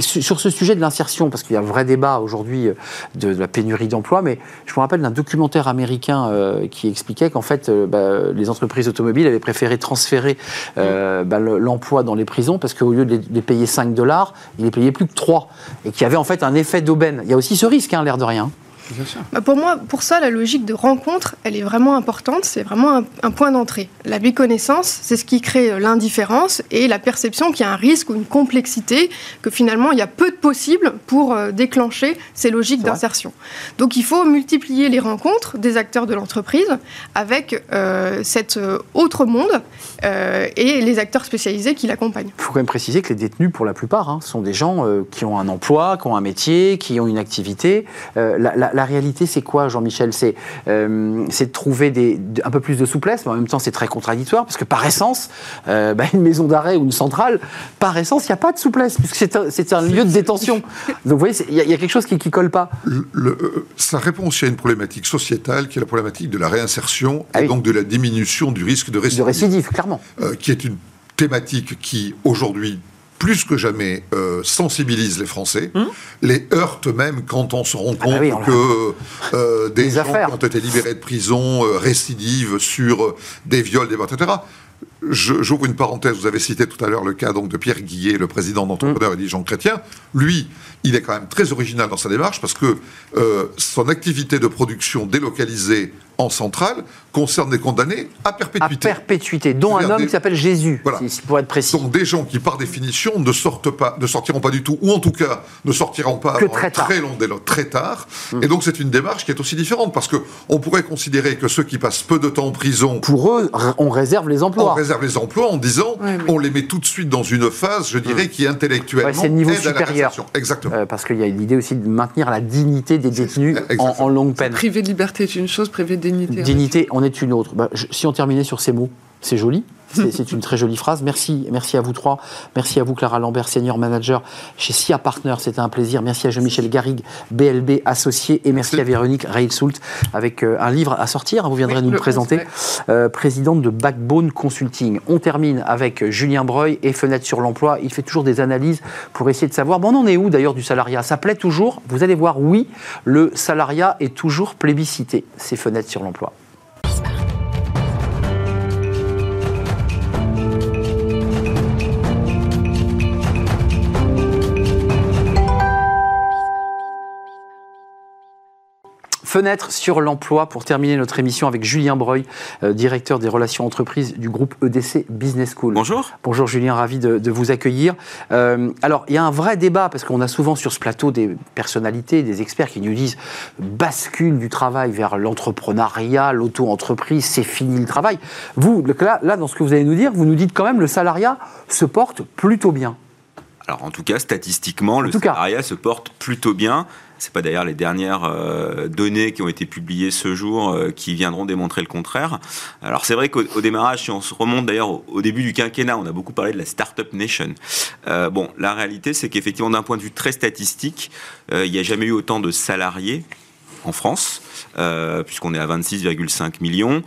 Sur ce sujet de l'insertion, parce qu'il y a un vrai débat aujourd'hui euh, de, de la pénurie d'emploi, mais je me rappelle d'un documentaire américain euh, qui expliquait qu'en fait, euh, bah, les entreprises automobiles avaient préféré transférer euh, bah, le- l'emploi dans les prisons parce qu'au lieu de les, de les payer 5 dollars, ils les payaient plus que 3. Et qu'il y avait en fait un effet d'aubaine. Il y a aussi ce risque, hein, l'air de rien. Bien sûr. Bah, pour moi, pour ça, la logique de rencontre, elle est vraiment importante. C'est vraiment un, un point d'entrée. La méconnaissance, c'est ce qui crée euh, l'indifférence et la perception qu'il y a un risque ou une complexité, que finalement, il y a peu de possibles pour euh, déclencher ces logiques d'insertion. Donc, il faut multiplier les rencontres des acteurs de l'entreprise avec euh, cet autre monde euh, et les acteurs spécialisés qui l'accompagnent. Il faut quand même préciser que les détenus, pour la plupart, hein, sont des gens euh, qui ont un emploi, qui ont un métier, qui ont une activité. La, la- la réalité, c'est quoi, Jean-Michel? C'est euh, de trouver des, un peu plus de souplesse, mais en même temps, c'est très contradictoire, parce que par essence, euh, bah, une maison d'arrêt ou une centrale, par essence, il n'y a pas de souplesse, puisque c'est un, lieu de détention. Donc, vous voyez, il y, a- il y a quelque chose qui ne colle pas. Le- le- euh, ça répond aussi à une problématique sociétale qui est la problématique de la réinsertion Ah et oui. donc de la diminution du risque de De récidive. récidive, clairement. euh, qui est une thématique qui, aujourd'hui, plus que jamais, euh, sensibilise les Français, les heurte même quand on se rend compte Hum. Ah bah oui, l'a- que euh, des gens affaires. qui ont été libérés de prison euh, récidivent sur euh, des viols, des etc. Je- J'ouvre une parenthèse, vous avez cité tout à l'heure le cas donc, de Pierre Guillet, le président d'entrepreneurs et dirigeant chrétien. Lui, il est quand même très original dans sa démarche parce que euh, son activité de production délocalisée en centrale concerne des condamnés à À perpétuité. perpétuité, dont un homme des- qui s'appelle Jésus, Voilà. si- pour être précis. Donc des gens qui, par définition, ne sortent pas, ne sortiront pas du tout, ou en tout cas ne sortiront pas Que très tard. très long délai, très tard. Et donc c'est une démarche qui est aussi différente parce que on pourrait considérer que ceux qui passent peu de temps en prison Pour eux, on réserve les on emplois. réserve les emplois en disant on les met tout de suite dans une phase, je dirais, qui intellectuellement Ouais, c'est le niveau aide à la supérieur. Exactement. Euh, parce qu'il y a l'idée aussi de maintenir la dignité des détenus en, longue peine. Privé de liberté est une chose, privé de dignité. Dignité en est une autre. Bah, je- si on terminait sur ces mots, C'est joli. C'est une très jolie phrase. Merci, merci à vous trois. Merci à vous, Clara Lambert, senior manager chez SIA Partners. C'était un plaisir. Merci à Jean-Michel Garrigue, BLB associé. Et merci, à Véronique Reilsoult avec euh, un livre à sortir. Vous viendrez nous le, présenter. Euh, présidente de Backbone Consulting. On termine avec Julien Breuil et Fenêtre sur l'emploi. Il fait toujours des analyses pour essayer de savoir. Bon, on en est où d'ailleurs du salariat? Ça plaît toujours? Vous allez voir, oui, le salariat est toujours plébiscité. C'est Fenêtre sur l'emploi. Fenêtre sur l'emploi pour terminer notre émission avec Julien Breuil, euh, directeur des relations entreprises du groupe EDC Business School. Bonjour. Bonjour Julien, ravi de, vous accueillir. Euh, alors, il y a un vrai débat parce qu'on a souvent sur ce plateau des personnalités, des experts qui nous disent bascule du travail vers l'entrepreneuriat, l'auto-entreprise, c'est fini le travail. Vous, là, là, dans ce que vous allez nous dire, vous nous dites quand même le salariat se porte plutôt bien. Alors en tout cas, statistiquement, le salariat se porte plutôt bien. C'est pas d'ailleurs les dernières euh, données qui ont été publiées ce jour euh, qui viendront démontrer le contraire. Alors c'est vrai qu'au démarrage, si on se remonte d'ailleurs au, début du quinquennat, on a beaucoup parlé de la Startup Nation. Euh, bon, la réalité, c'est qu'effectivement, d'un point de vue très statistique, il n'y a jamais eu autant de salariés en France. puisqu'on est à 26,5 millions,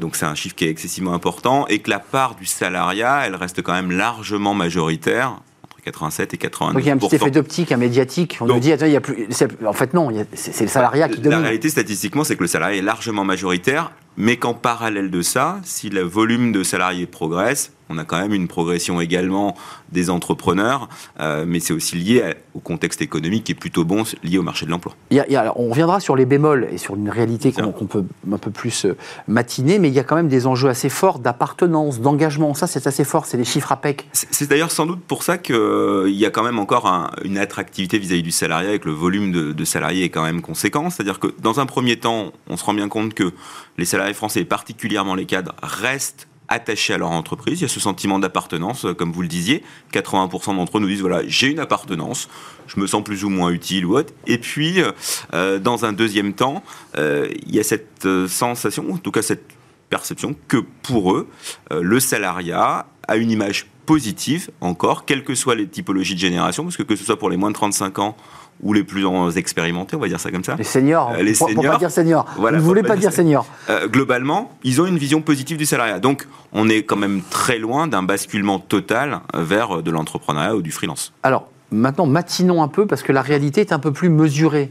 donc c'est un chiffre qui est excessivement important, et que la part du salariat, elle reste quand même largement majoritaire, 87 et 89. Donc il y a un petit effet d'optique, un médiatique. On nous dit, attends, il y a plus. En fait, non, c'est le salariat qui domine. La réalité, statistiquement, c'est que le salariat est largement majoritaire, mais qu'en parallèle de ça, si le volume de salariés progresse, on a quand même une progression également des entrepreneurs, euh, mais c'est aussi lié au contexte économique qui est plutôt bon, lié au marché de l'emploi. on reviendra sur les bémols et sur une réalité qu'on peut un peu plus euh, matiner, mais il y a quand même des enjeux assez forts d'appartenance, d'engagement. Ça, c'est assez fort, c'est des chiffres à PEC. C'est d'ailleurs sans doute pour ça qu'il euh, y a quand même encore une attractivité vis-à-vis du salarié, avec le volume de, de salariés est quand même conséquent. C'est-à-dire que dans un premier temps, on se rend bien compte que les salariés français, particulièrement les cadres, restent attachés à leur entreprise. Il y a ce sentiment d'appartenance, euh, comme vous le disiez. 80% d'entre eux nous disent voilà, j'ai une appartenance, je me sens plus ou moins utile ou autre. Et puis, euh, euh, dans un deuxième temps, il y a cette sensation, en tout cas cette perception, que pour eux, le salariat a une image positive encore, quelles que soient les typologies de génération, parce que que ce soit pour les moins de 35 ans ou les plus expérimentés, on va dire ça comme ça. Les seniors. Euh, les pour, seniors. pas dire seniors. Voilà, Vous ne voulez pas, dire seniors. Euh, globalement, ils ont une vision positive du salariat. Donc, on est quand même très loin d'un basculement total vers de l'entrepreneuriat ou du freelance. Alors, maintenant, matinons un peu parce que la réalité est un peu plus mesurée.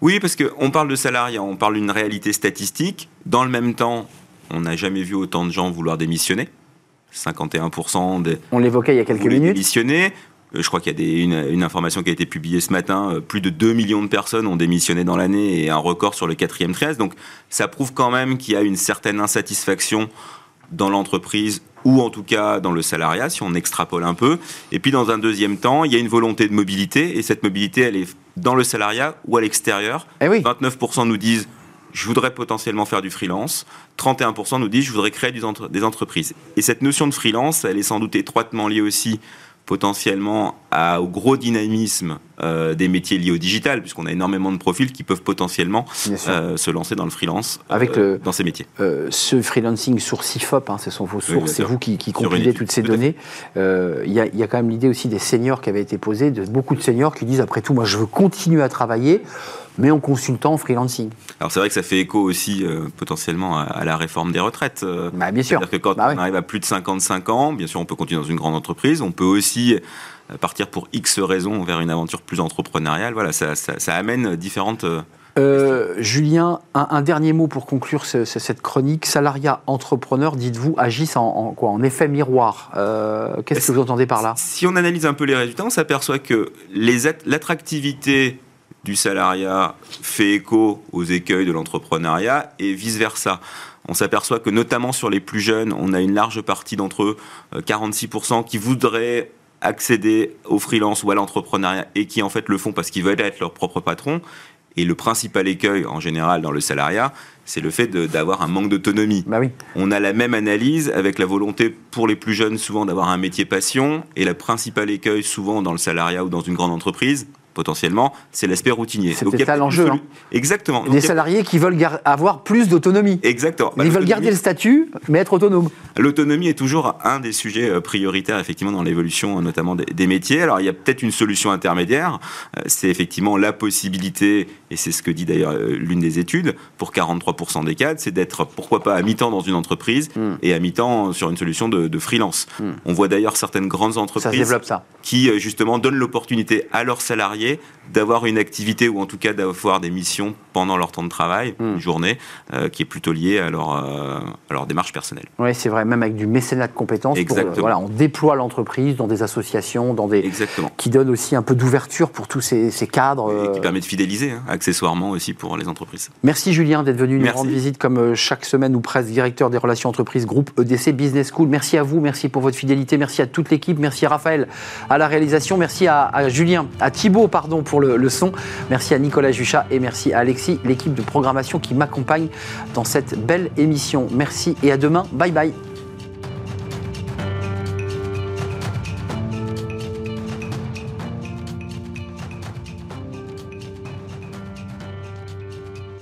Oui, parce qu'on parle de salariat, on parle d'une réalité statistique. Dans le même temps, on n'a jamais vu autant de gens vouloir démissionner. 51% des. On l'évoquait il y a quelques minutes. Démissionner. Euh, je crois qu'il y a une, information qui a été publiée ce matin. Euh, plus de 2 millions de personnes ont démissionné dans l'année et un record sur le quatrième trimestre. Donc ça prouve quand même qu'il y a une certaine insatisfaction dans l'entreprise ou en tout cas dans le salariat, si on extrapole un peu. Et puis dans un deuxième temps, il y a une volonté de mobilité, et cette mobilité, elle est dans le salariat ou à l'extérieur. Eh oui. 29% nous disent je voudrais potentiellement faire du freelance. 31% nous disent je voudrais créer des entreprises. Et cette notion de freelance, elle est sans doute étroitement liée aussi potentiellement au gros dynamisme euh, des métiers liés au digital, puisqu'on a énormément de profils qui peuvent potentiellement euh, se lancer dans le freelance Avec euh, dans ces métiers. ce freelancing sur CIFOP, hein, ce sont vos sources, c'est vous qui, compilez toutes ces données. Il y, a quand même l'idée aussi des seniors qui avait été posée, de beaucoup de seniors qui disent après tout, moi je veux continuer à travailler mais en consultant en freelancing. Alors c'est vrai que ça fait écho aussi euh, potentiellement à, la réforme des retraites. Euh, bah, bien sûr. C'est-à-dire que quand bah on arrive à plus de 55 ans, bien sûr on peut continuer dans une grande entreprise, on peut aussi partir pour X raisons vers une aventure plus entrepreneuriale. Voilà, ça, ça, amène différentes... Julien, un, dernier mot pour conclure cette chronique. Salariat, entrepreneur, dites-vous, agissent en, quoi En effet miroir. Qu'est-ce que vous entendez par là? Si on analyse un peu les résultats, on s'aperçoit que l'attractivité du salariat fait écho aux écueils de l'entrepreneuriat et vice-versa. On s'aperçoit que notamment sur les plus jeunes, on a une large partie d'entre eux, 46%, euh, qui voudraient accéder au freelance ou à l'entrepreneuriat et qui en fait le font parce qu'ils veulent être leur propre patron. Et le principal écueil en général dans le salariat, c'est le fait d'avoir un manque d'autonomie. Bah oui. On a la même analyse avec la volonté pour les plus jeunes souvent d'avoir un métier passion et le principal écueil souvent dans le salariat ou dans une grande entreprise, potentiellement, c'est l'aspect routinier. Peut-être ça l'enjeu, hein. Exactement. Des salariés qui veulent avoir plus d'autonomie. Exactement. Bah, Ils veulent l'autonomie- garder le statut, mais être autonomes. L'autonomie est toujours un des sujets euh, prioritaires, effectivement, dans l'évolution, euh, notamment des, des métiers. Alors, il y a peut-être une solution intermédiaire. Euh, C'est effectivement la possibilité, et c'est ce que dit d'ailleurs l'une des études, pour 43% des cadres, c'est d'être, pourquoi pas, à mi-temps dans une entreprise Mm. et à mi-temps sur une solution de, de freelance. Mm. On voit d'ailleurs certaines grandes entreprises ça. qui justement donnent l'opportunité à leurs salariés février d'avoir une activité ou en tout cas d'avoir des missions pendant leur temps de travail, Mm. une journée, euh, qui est plutôt liée à leur, euh, à leur démarche personnelle. Oui, c'est vrai, même avec du mécénat de compétences. pour, euh, Exactement. voilà, on déploie l'entreprise dans des associations, dans des Exactement. qui donnent aussi un peu d'ouverture pour tous ces, ces cadres. Et qui permet de fidéliser, hein, accessoirement aussi pour les entreprises. Merci Julien d'être venu nous Merci. rendre visite comme chaque semaine ou presque directeur des relations entreprises groupe EDC Business School. Merci à vous, merci pour votre fidélité, merci à toute l'équipe, merci à Raphaël à la réalisation, merci à, à Julien, à Thibaut pardon le son, merci à Nicolas Juchat et merci à Alexis, l'équipe de programmation qui m'accompagne dans cette belle émission. Merci et à demain, bye bye.